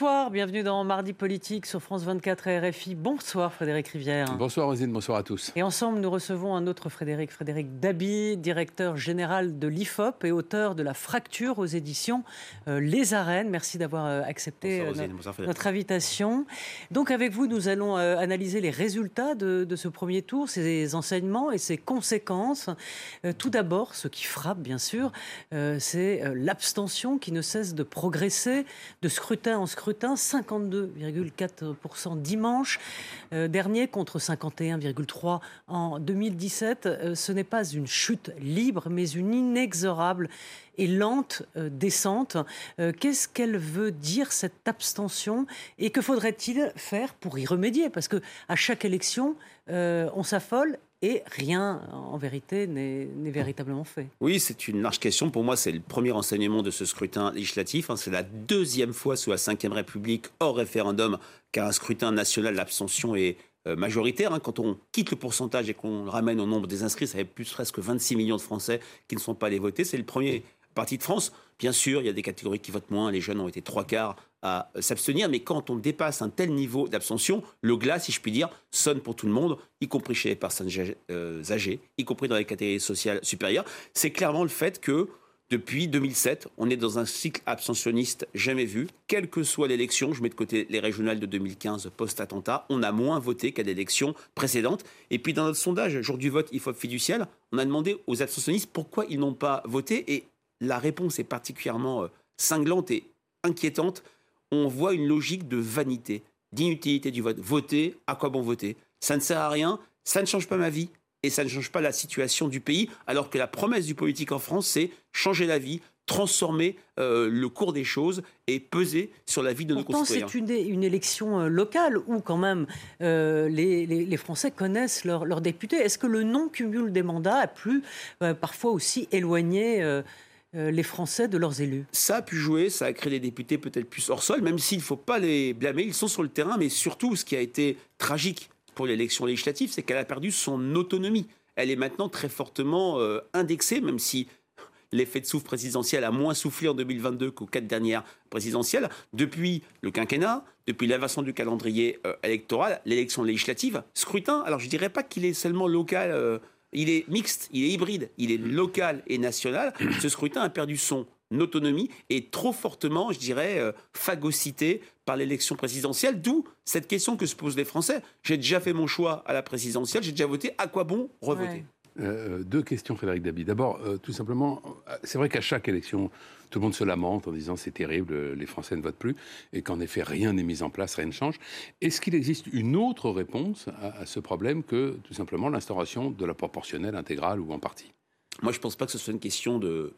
Bonsoir, bienvenue dans Mardi Politique sur France 24 et RFI. Bonsoir Frédéric Rivière. Bonsoir Rosine, bonsoir à tous. Et ensemble, nous recevons un autre Frédéric, Frédéric Dabi, directeur général de l'IFOP et auteur de La Fracture aux éditions euh, Les Arènes. Merci d'avoir euh, accepté Bonsoir, euh, Rosine. Bonsoir, notre invitation. Donc avec vous, nous allons euh, analyser les résultats de, de ce premier tour, ses enseignements et ses conséquences. Euh, tout d'abord, ce qui frappe, bien sûr, euh, c'est euh, l'abstention qui ne cesse de progresser de scrutin en scrutin, 52,4% dimanche euh, dernier contre 51,3% en 2017. Euh, ce n'est pas une chute libre, mais une inexorable et lente euh, descente. Qu'est-ce qu'elle veut dire cette abstention? Et que faudrait-il faire pour y remédier? Parce que à chaque élection, on s'affole et rien, en vérité, n'est véritablement fait. Oui, c'est une large question. Pour moi, c'est le premier enseignement de ce scrutin législatif. hein. C'est la deuxième fois sous la Ve République hors référendum qu'un scrutin national, l'abstention est euh, majoritaire. hein. Quand on quitte le pourcentage et qu'on le ramène au nombre des inscrits, ça fait plus presque 26 millions de Français qui ne sont pas allés voter. C'est le premier parti de France. Bien sûr, il y a des catégories qui votent moins. Les jeunes ont été trois quarts à euh, s'abstenir. Mais quand on dépasse un tel niveau d'abstention, le glas, si je puis dire, sonne pour tout le monde, y compris chez les personnes âgées, euh, y compris dans les catégories sociales supérieures. C'est clairement le fait que depuis 2007, on est dans un cycle abstentionniste jamais vu. Quelle que soit l'élection, je mets de côté les régionales de 2015 post-attentat, on a moins voté qu'à l'élection précédente. Et puis dans notre sondage, jour du vote IFOP fiducial, on a demandé aux abstentionnistes pourquoi ils n'ont pas voté. Et la réponse est particulièrement euh, cinglante et inquiétante. On voit une logique de vanité, d'inutilité du vote. Voter, à quoi bon voter? Ça ne sert à rien, ça ne change pas ma vie et ça ne change pas la situation du pays, alors que la promesse du politique en France, c'est changer la vie, transformer euh, le cours des choses et peser sur la vie de nos concitoyens. c'est une, une élection euh, locale où, quand même, euh, les, les- les Français connaissent leurs députés. Est-ce que le non-cumul des mandats a pu euh, parfois aussi éloigner euh, les Français de leurs élus Ça a pu jouer, ça a créé des députés peut-être plus hors sol, même s'il ne faut pas les blâmer, ils sont sur le terrain, mais surtout, ce qui a été tragique pour l'élection législative, c'est qu'elle a perdu son autonomie. Elle est maintenant très fortement euh, indexée, même si l'effet de souffle présidentiel a moins soufflé en 2022 qu'aux quatre dernières présidentielles. Depuis le quinquennat, depuis l'inversion du calendrier euh, électoral, l'élection législative, scrutin, alors je ne dirais pas qu'il est seulement local, euh, il est mixte, il est hybride, il est local et national. Ce scrutin a perdu son autonomie et trop fortement, je dirais, euh, phagocyté par l'élection présidentielle, d'où cette question que se posent les Français. J'ai déjà fait mon choix à la présidentielle, j'ai déjà voté, à quoi bon revoter? Euh, deux questions, Frédéric Dabi. D'abord, euh, tout simplement, euh, c'est vrai qu'à chaque élection, tout le monde se lamente en disant c'est terrible, euh, les Français ne votent plus, et qu'en effet, rien n'est mis en place, rien ne change. Est-ce qu'il existe une autre réponse à, à ce problème que tout simplement l'instauration de la proportionnelle intégrale ou en partie? Moi, je ne pense pas que ce soit une question de,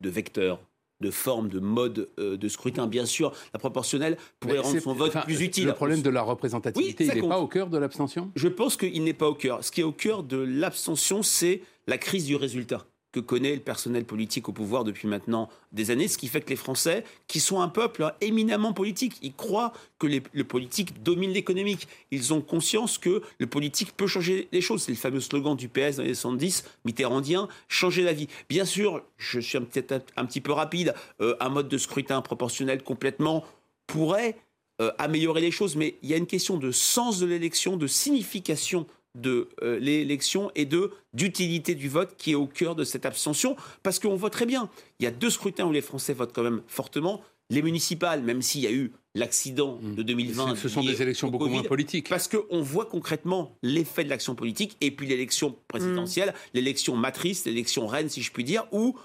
de vecteur, de forme, de mode euh, de scrutin. Bien sûr, la proportionnelle pourrait Mais rendre son vote enfin, plus utile. Le problème de la représentativité, Oui, il n'est pas au cœur de l'abstention? Je pense qu'il n'est pas au cœur. Ce qui est au cœur de l'abstention, c'est la crise du résultat que connaît le personnel politique au pouvoir depuis maintenant des années, ce qui fait que les Français, qui sont un peuple hein, éminemment politique, ils croient que les- le politique domine l'économique. Ils ont conscience que le politique peut changer les choses. C'est le fameux slogan du PS dans les 70, mitterrandien, changer la vie. Bien sûr, je suis un- petit peu rapide, euh, un mode de scrutin proportionnel complètement pourrait euh, améliorer les choses, mais il y a une question de sens de l'élection, de signification de euh, l'élection et de d'utilité du vote qui est au cœur de cette abstention, parce qu'on vote très bien. Il y a deux scrutins où les Français votent quand même fortement. Les municipales, même s'il y a eu l'accident de 2020. Ce- sont des élections au beaucoup moins politiques. parce qu'on voit concrètement l'effet de l'action politique et puis l'élection présidentielle, l'élection matrice, l'élection reine, si je puis dire, où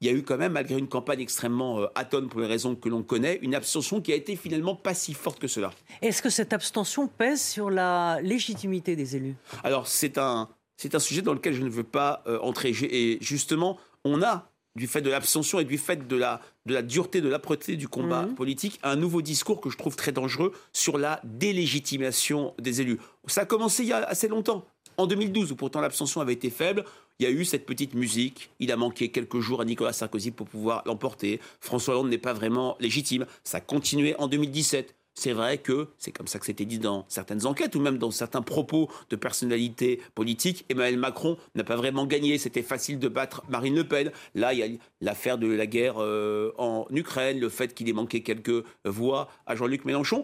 il y a eu quand même, malgré une campagne extrêmement euh, atone pour les raisons que l'on connaît, une abstention qui a été finalement pas si forte que cela. Est-ce que cette abstention pèse sur la légitimité des élus? Alors c'est un, c'est un sujet dans lequel je ne veux pas euh, entrer. Et justement, on a, du fait de l'abstention et du fait de la, de la dureté, de l'âpreté du combat Mhm. politique, un nouveau discours que je trouve très dangereux sur la délégitimation des élus. Ça a commencé il y a assez longtemps. En 2012, où pourtant l'abstention avait été faible, il y a eu cette petite musique. Il a manqué quelques jours à Nicolas Sarkozy pour pouvoir l'emporter. François Hollande n'est pas vraiment légitime. Ça a continué en 2017 c'est vrai que, c'est comme ça que c'était dit dans certaines enquêtes ou même dans certains propos de personnalités politiques, Emmanuel Macron n'a pas vraiment gagné. C'était facile de battre Marine Le Pen. Là, il y a l'affaire de la guerre euh, en Ukraine, le fait qu'il ait manqué quelques voix à Jean-Luc Mélenchon.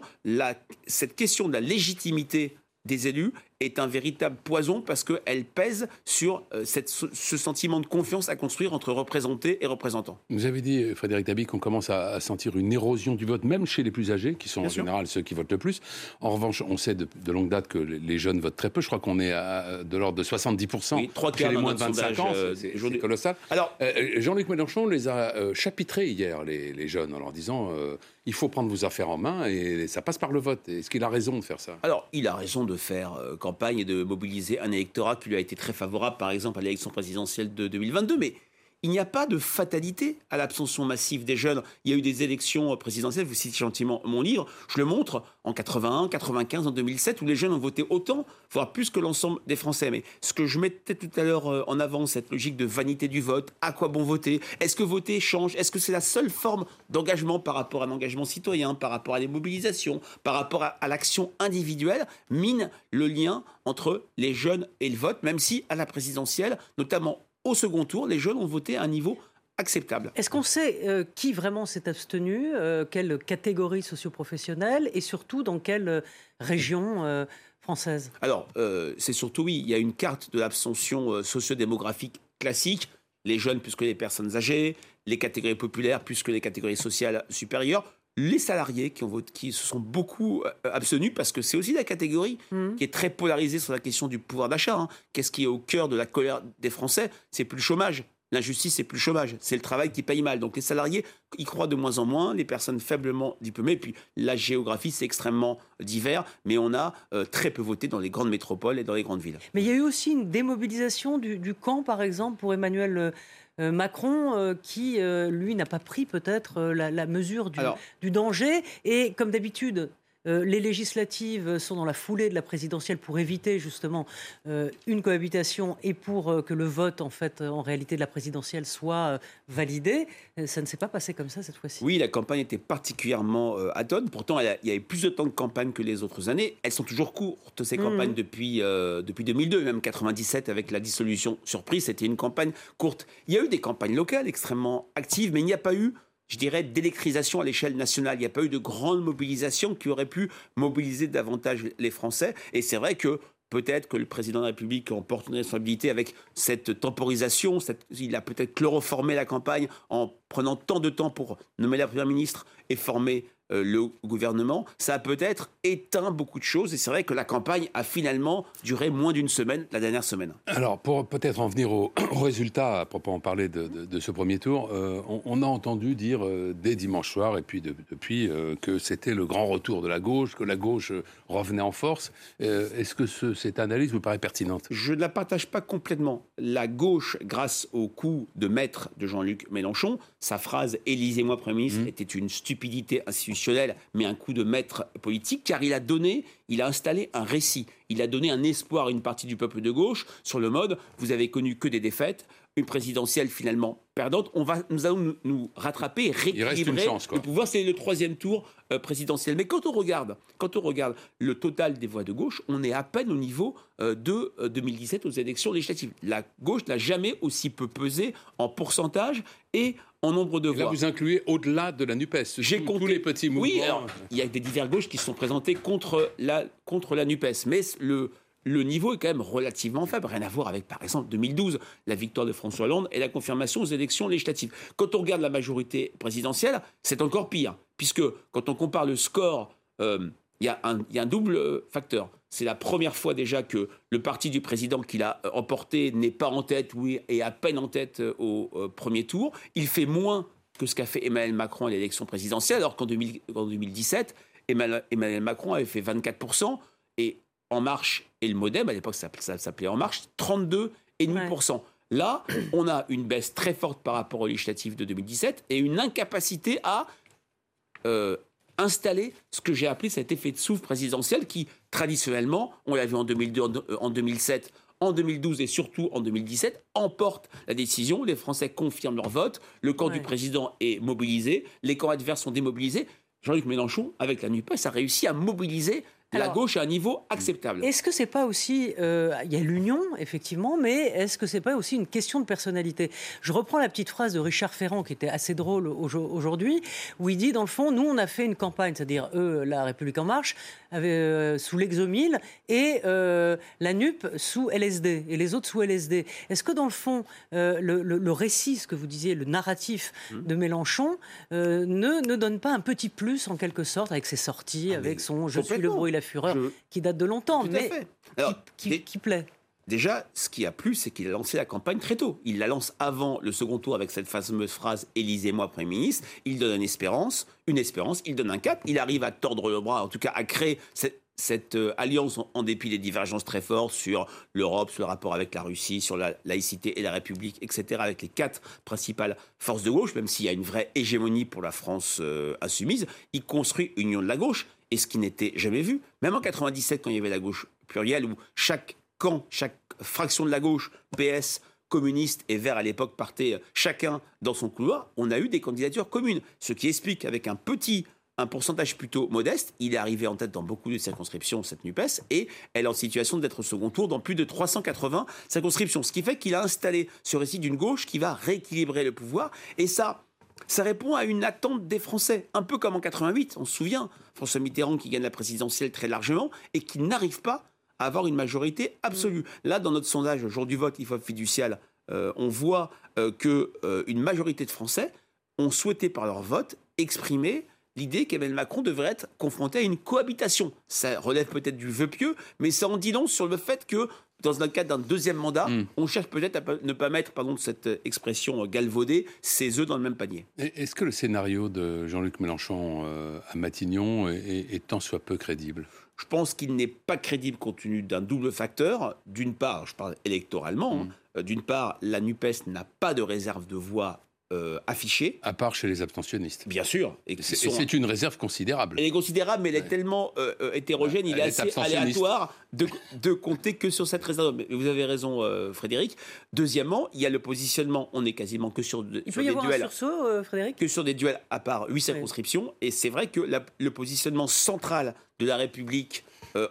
cette question de la légitimité des élus est un véritable poison parce qu'elle pèse sur euh, cette, ce sentiment de confiance à construire entre représentés et représentants. Vous avez dit, Frédéric Dabi, qu'on commence à, sentir une érosion du vote, même chez les plus âgés, qui sont en général ceux qui votent le plus. En revanche, on sait de, longue date que les jeunes votent très peu. Je crois qu'on est à, de l'ordre de 70% oui, chez les moins de 25 ans. Euh, c'est colossal. Alors, euh, Jean-Luc Mélenchon les a chapitrés hier, les, les, jeunes, en leur disant il faut prendre vos affaires en main et ça passe par le vote. Est-ce qu'il a raison de faire ça? Alors, il a raison de faire campagne et de mobiliser un électorat qui lui a été très favorable, par exemple, à l'élection présidentielle de 2022. Mais il n'y a pas de fatalité à l'abstention massive des jeunes. Il y a eu des élections présidentielles, vous citez gentiment mon livre, je le montre, en 81, 95, en 2007, où les jeunes ont voté autant, voire plus que l'ensemble des Français. Mais ce que je mettais tout à l'heure euh, en avant, cette logique de vanité du vote, à quoi bon voter? Est-ce que voter change? Est-ce que c'est la seule forme d'engagement par rapport à l'engagement citoyen, par rapport à des mobilisations, par rapport à, l'action individuelle, mine le lien entre les jeunes et le vote, même si à la présidentielle, notamment au second tour, les jeunes ont voté à un niveau acceptable. Est-ce qu'on sait euh, qui vraiment s'est abstenu, euh, quelle catégorie socioprofessionnelle et surtout dans quelle euh, région française? Alors, c'est surtout oui, il y a une carte de l'abstention sociodémographique classique, les jeunes plus que les personnes âgées, les catégories populaires plus que les catégories sociales supérieures les salariés qui, ont voté, qui se sont beaucoup abstenus, parce que c'est aussi la catégorie mmh. qui est très polarisée sur la question du pouvoir d'achat. Hein. Qu'est-ce qui est au cœur de la colère des Français? C'est plus le chômage. L'injustice, c'est plus le chômage. C'est le travail qui paye mal. Donc les salariés y croient de moins en moins, les personnes faiblement diplômées. Puis la géographie, c'est extrêmement divers, mais on a euh, très peu voté dans les grandes métropoles et dans les grandes villes. Mais il y a eu aussi une démobilisation du, camp, par exemple, pour Emmanuel. Euh, euh, Macron, qui, lui, n'a pas pris peut-être la, mesure du, danger. Et comme d'habitude, euh, les législatives sont dans la foulée de la présidentielle pour éviter justement euh, une cohabitation et pour euh, que le vote, en fait, en réalité de la présidentielle soit validé. Ça ne s'est pas passé comme ça cette fois-ci. Oui, la campagne était particulièrement à donne. Pourtant, il y a eu plus de temps de campagne que les autres années. Elles sont toujours courtes, ces mmh. campagnes, depuis, depuis 2002, même 97 avec la dissolution surprise. C'était une campagne courte. Il y a eu des campagnes locales extrêmement actives, mais il n'y a pas eu je dirais, d'électrisation à l'échelle nationale. Il n'y a pas eu de grande mobilisation qui aurait pu mobiliser davantage les Français. Et c'est vrai que peut-être que le président de la République en porte une responsabilité avec cette temporisation. il a peut-être chloroformé la campagne en prenant tant de temps pour nommer la première ministre et former le gouvernement, ça a peut-être éteint beaucoup de choses. Et c'est vrai que la campagne a finalement duré moins d'une semaine, la dernière semaine. Alors, pour peut-être en venir au, résultat, à propos en parler de, ce premier tour, euh, on, a entendu dire euh, dès dimanche soir, et puis depuis, que c'était le grand retour de la gauche, que la gauche revenait en force. Est-ce que cette analyse vous paraît pertinente? Je ne la partage pas complètement. La gauche, grâce au coup de maître de Jean-Luc Mélenchon, sa phrase « Élisez-moi Premier ministre mmh. était une stupidité institutionnelle mais un coup de maître politique, car il a donné, il a installé un récit. Il a donné un espoir à une partie du peuple de gauche sur le mode vous avez connu que des défaites, une présidentielle finalement perdante, on va, nous allons nous, rattraper et rééquilibrer le pouvoir. C'est le troisième tour euh, présidentiel. Mais quand on regarde, quand on regarde le total des voix de gauche, on est à peine au niveau euh, de 2017 euh, aux élections législatives. La gauche n'a jamais aussi peu pesé en pourcentage et en nombre de voix. Là, vous incluez au-delà de la Nupes. J'ai compté tous les petits mouvements. Oui, il y a des divers gauches qui sont présentés contre la contre la Nupes, mais le le niveau est quand même relativement faible. Rien à voir avec, par exemple, 2012, la victoire de François Hollande et la confirmation aux élections législatives. Quand on regarde la majorité présidentielle, c'est encore pire, puisque quand on compare le score, euh, il y, a un double facteur. C'est la première fois déjà que le parti du président qu'il a emporté n'est pas en tête, oui, et à peine en tête euh, au euh, premier tour. Il fait moins que ce qu'a fait Emmanuel Macron à l'élection présidentielle, alors qu'en 2017, Emmanuel Macron avait fait 24%, et en Marche et le Modem, à l'époque ça, s'appelait En Marche, 32,5%. Là, on a une baisse très forte par rapport aux législatives de 2017 et une incapacité à euh, installer ce que j'ai appelé cet effet de souffle présidentiel qui, traditionnellement, on l'a vu en 2002, en 2007, en 2012 et surtout en 2017, emporte la décision. Les Français confirment leur vote. Le camp du président est mobilisé. Les camps adverses sont démobilisés. Jean-Luc Mélenchon, avec la NUPES, a réussi à mobiliser la gauche à un niveau acceptable. Est-ce que c'est pas aussi, euh, il y a l'union effectivement, mais est-ce que c'est pas aussi une question de personnalité? Je reprends la petite phrase de Richard Ferrand qui était assez drôle aujourd'hui, où il dit dans le fond, nous on a fait une campagne, c'est-à-dire eux, la République en marche, euh, sous l'exomile et euh, la NUP sous LSD et les autres sous LSD. Est-ce que dans le fond, le, récit, ce que vous disiez, le narratif mmh. de Mélenchon ne, ne donne pas un petit plus en quelque sorte avec ses sorties, ah, avec son je suis le bruit la fureur qui date de longtemps, mais qui, plaît. Déjà, ce qui a plu, c'est qu'il a lancé la campagne très tôt. Il la lance avant le second tour avec cette fameuse phrase Élisez-moi Premier ministre. Il donne une espérance, une espérance, il donne un cap. Il arrive à tordre le bras, en tout cas à créer cette, euh, alliance en, dépit des divergences très fortes sur l'Europe, sur le rapport avec la Russie, sur la laïcité et la République, etc., avec les quatre principales forces de gauche, même s'il y a une vraie hégémonie pour la France euh, il construit une union de la gauche et ce qui n'était jamais vu. Même en 97, quand il y avait la gauche plurielle, où chaque camp, chaque fraction de la gauche, PS, communiste et vert à l'époque partaient chacun dans son couloir, on a eu des candidatures communes. Ce qui explique avec un petit un pourcentage plutôt modeste. Il est arrivé en tête dans beaucoup de circonscriptions, cette NUPES, et elle est en situation d'être au second tour dans plus de 380 circonscriptions. Ce qui fait qu'il a installé ce récit d'une gauche qui va rééquilibrer le pouvoir. Et ça, ça répond à une attente des Français, un peu comme en 88, on se souvient, François Mitterrand qui gagne la présidentielle très largement et qui n'arrive pas avoir une majorité absolue. Mm. Là, dans notre sondage, jour du vote, IFOP fiducial, euh, on voit euh, qu'une euh, majorité de Français ont souhaité par leur vote exprimer l'idée qu'Emmanuel Macron devrait être confronté à une cohabitation. Ça relève peut-être du vœu pieux, mais ça en dit long sur le fait que dans le cadre d'un deuxième mandat, hmm. on cherche peut-être à ne pas mettre, pardon, cette expression galvaudée, ses œufs dans le même panier. Est-ce que le scénario de Jean-Luc Mélenchon euh, à Matignon est, tant soit peu crédible? Je pense qu'il n'est pas crédible compte tenu d'un double facteur. D'une part, je parle électoralement, hmm. euh, d'une part, la NUPES n'a pas de réserve de voix euh, affichée. À part chez les abstentionnistes. Bien sûr. Et c'est une réserve considérable. Elle est considérable, mais elle est tellement euh, euh, hétérogène, il est assez aléatoire de, de, compter que sur cette réserve. vous avez raison, Frédéric. Deuxièmement, il y a le positionnement. On est quasiment que sur, il sur des duels. Un sursaut, Frédéric? Que sur des duels à part huit circonscriptions. Et c'est vrai que le positionnement central de la République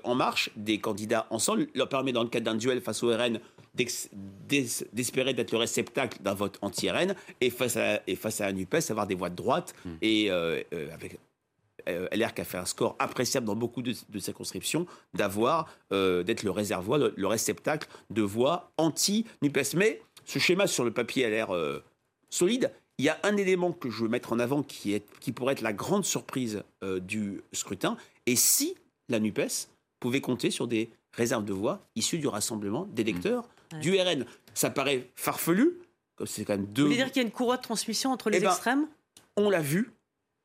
en marche, des candidats ensemble, leur permet, dans le cadre d'un duel face au RN, d'espérer d'être le réceptacle d'un vote anti-RN et face à, et face à la NUPES, avoir des voix de droite hmm. et euh, euh, avec euh, LR qui a fait un score appréciable dans beaucoup de, circonscriptions, d'avoir, d'être le réservoir, le, réceptacle de voix anti-NUPES. Mais ce schéma sur le papier a l'air solide. Il y a un élément que je veux mettre en avant qui, est, qui pourrait être la grande surprise du scrutin. Et si la NUPES pouvait compter sur des réserves de voix issues du rassemblement d'électeurs du RN. Ça paraît farfelu, comme c'est quand même deux. Vous voulez dire qu'il y a une courroie de transmission entre les eh ben, extrêmes? On l'a vu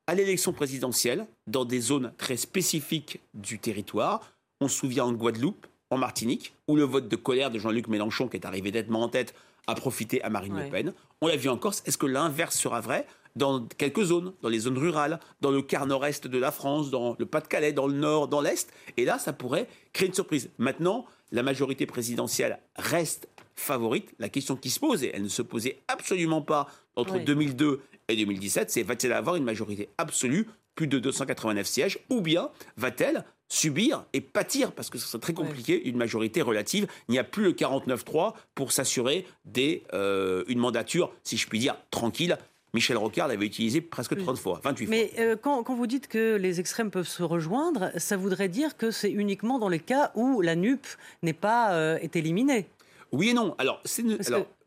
à l'élection présidentielle, dans des zones très spécifiques du territoire. On se souvient en Guadeloupe, en Martinique, où le vote de colère de Jean-Luc Mélenchon, qui est arrivé nettement en tête, a profité à Marine Le Pen. On l'a vu en Corse. Est-ce que l'inverse sera vrai? Dans quelques zones, dans les zones rurales, dans le quart nord-est de la France, dans le Pas-de-Calais, dans le nord, dans l'est Et là, ça pourrait créer une surprise. Maintenant, la majorité présidentielle reste favorite. La question qui se pose, et elle ne se posait absolument pas entre 2002 et 2017, c'est va-t-elle avoir une majorité absolue, plus de 289 sièges, ou bien va-t-elle subir et pâtir, parce que ce serait très compliqué, une majorité relative. Il n'y a plus le 49-3 pour s'assurer des, euh, une mandature, si je puis dire, tranquille. Michel Rocard l'avait utilisé presque 30 fois, 28 fois. Mais euh, quand, vous dites que les extrêmes peuvent se rejoindre, ça voudrait dire que c'est uniquement dans les cas où la NUP n'est pas euh, est éliminée. Oui et non. Alors, c'est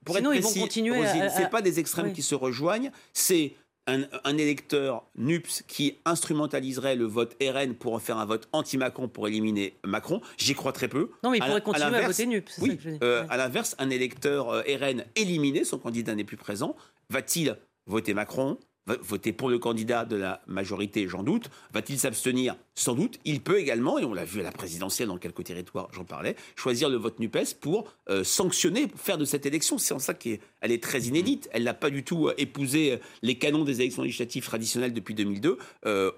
pour sinon, être précis, continuer à... c'est pas des extrêmes qui se rejoignent, c'est un, électeur NUPS qui instrumentaliserait le vote RN pour en faire un vote anti-Macron pour éliminer Macron, j'y crois très peu. Non, mais il pourrait continuer à, voter NUPS. Oui, euh, à l'inverse, un électeur euh, RN éliminé, son candidat n'est plus présent, va-t-il voter Macron voter pour le candidat de la majorité, j'en doute. Va-t-il s'abstenir? Sans doute. Il peut également, et on l'a vu à la présidentielle dans quelques territoires, j'en parlais, choisir le vote NUPES pour euh, sanctionner, faire de cette élection. C'est en ça qu'elle est, très inédite. Elle n'a pas du tout euh, épousé euh, les canons des élections législatives traditionnelles depuis 2002.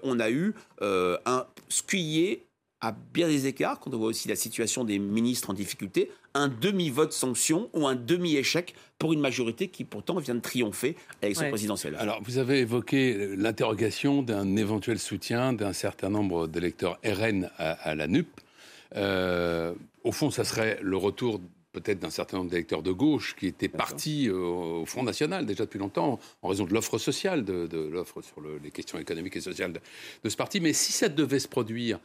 on a eu un scuyer à bien des écarts, quand on voit aussi la situation des ministres en difficulté, un demi-vote sanction ou un demi-échec pour une majorité qui pourtant vient de triompher à l'élection Ouais. présidentielle. Alors, vous avez évoqué l'interrogation d'un éventuel soutien d'un certain nombre d'électeurs RN à, à la NUP. Euh, au fond, ça serait le retour peut-être d'un certain nombre d'électeurs de gauche qui étaient partis euh, au Front National déjà depuis longtemps en raison de l'offre sociale, de, de l'offre sur le- les questions économiques et sociales de, de ce parti. Mais si ça devait se produire,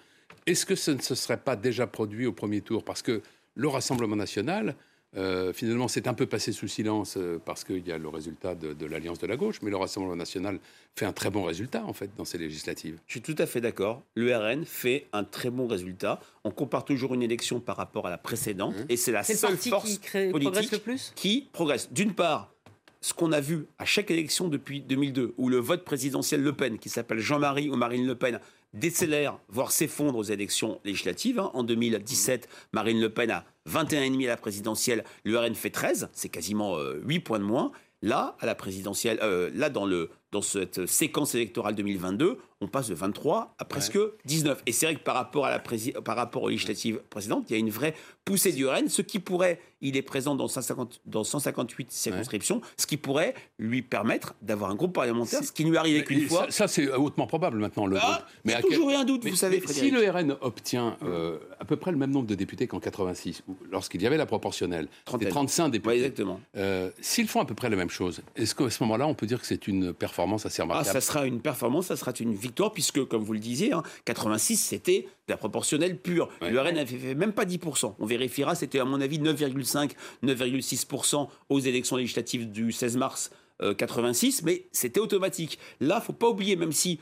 est-ce que ce ne se serait pas déjà produit au premier tour Parce que le Rassemblement national, euh, finalement, c'est un peu passé sous silence euh, parce qu'il y a le résultat de, de l'Alliance de la gauche, mais le Rassemblement national fait un très bon résultat, en fait, dans ces législatives. Je suis tout à fait d'accord. Le RN fait un très bon résultat. On compare toujours une élection par rapport à la précédente, Mmh. et c'est la seule force qui crée- politique progresse le plus qui progresse. D'une part, ce qu'on a vu à chaque élection depuis 2002, où le vote présidentiel Le Pen, qui s'appelle Jean-Marie ou Marine Le Pen, décélère, voire s'effondre aux élections législatives. hein. En 2017, Marine Le Pen a 21,5 à la présidentielle, le RN fait 13, c'est quasiment euh, 8 points de moins. Là, à la présidentielle, euh, là dans cette séquence électorale 2022, on passe de 23 à presque 19. Et c'est vrai que par rapport, à la par rapport aux législatives précédentes, il y a une vraie poussée du RN, ce qui pourrait, il est présent dans, 150 dans 158 circonscriptions, ce qui pourrait lui permettre d'avoir un groupe parlementaire, ce qui lui arrive Mais une fois. Ça, ça, c'est hautement probable maintenant, le Ah, groupe. Mais quel- toujours eu un doute, Mais- vous savez, mais si Frédéric. le RN obtient euh, à peu près le même nombre de députés qu'en 86, ou lorsqu'il y avait la proportionnelle, c'était Trentaine. 35 Ouais, députés. exactement. Euh, S'ils font à peu près la même chose, est-ce qu'à ce moment-là, on peut dire que c'est une performance assez Ah, remarquable? ça sera une performance, ça sera une victoire, puisque, comme vous le disiez, hein, 86, c'était de la proportionnelle pure. Ouais. Le RN n'avait fait même pas 10%. On vérifiera, c'était à mon avis 9,5, 9,6% aux élections législatives du 16 mars euh, 86, mais c'était automatique. Là, faut pas oublier, même si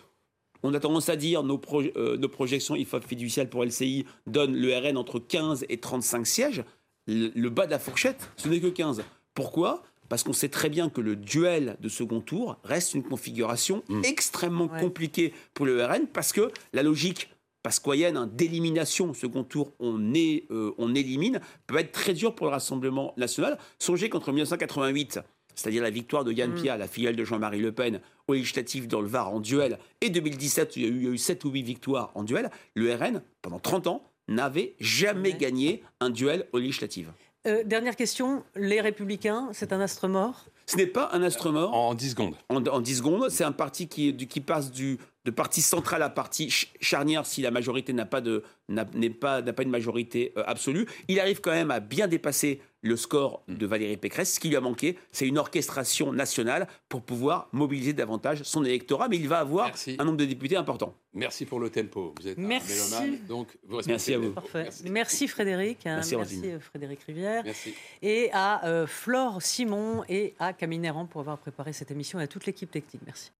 on a tendance à dire nos, pro- euh, nos projections IFOP fiduciales pour LCI donnent le RN entre 15 et 35 sièges, le, le bas de la fourchette, ce n'est que 15. Pourquoi parce qu'on sait très bien que le duel de second tour reste une configuration extrêmement Ouais. compliquée pour le RN, parce que la logique pascoyenne hein, d'élimination au second tour, on, est, euh, on élimine, peut être très dur pour le Rassemblement national. Songez qu'entre 1988, c'est-à-dire la victoire de Yann Pia, la filiale de Jean-Marie Le Pen, aux législatives dans le Var en duel, et 2017, où il y a eu, il y a eu 7 ou 8 victoires en duel, le RN, pendant 30 ans, n'avait jamais Ouais. gagné un duel aux législatives. Euh, Dernière question, les Républicains, c'est un astre mort? Ce n'est pas un astre mort. En 10 secondes. en, en 10 secondes. C'est un parti qui, est du- qui passe du, de parti central à parti ch- charnière si la majorité n'a pas, de, n'a, n'est pas, n'a pas une majorité euh, absolue. Il arrive quand même à bien dépasser le score de Valérie Pécresse. Ce qui lui a manqué, c'est une orchestration nationale pour pouvoir mobiliser davantage son électorat. Mais il va avoir Merci. un nombre de députés important. Merci pour le tempo. Vous êtes Merci. un mélomane, donc vous respectez Merci à vous. Merci. Merci, Frédéric. hein, Merci, euh, Frédéric Rivière. Merci. Et à euh, Flore Simon et à Camille Néran pour avoir préparé cette émission et à toute l'équipe technique. Merci.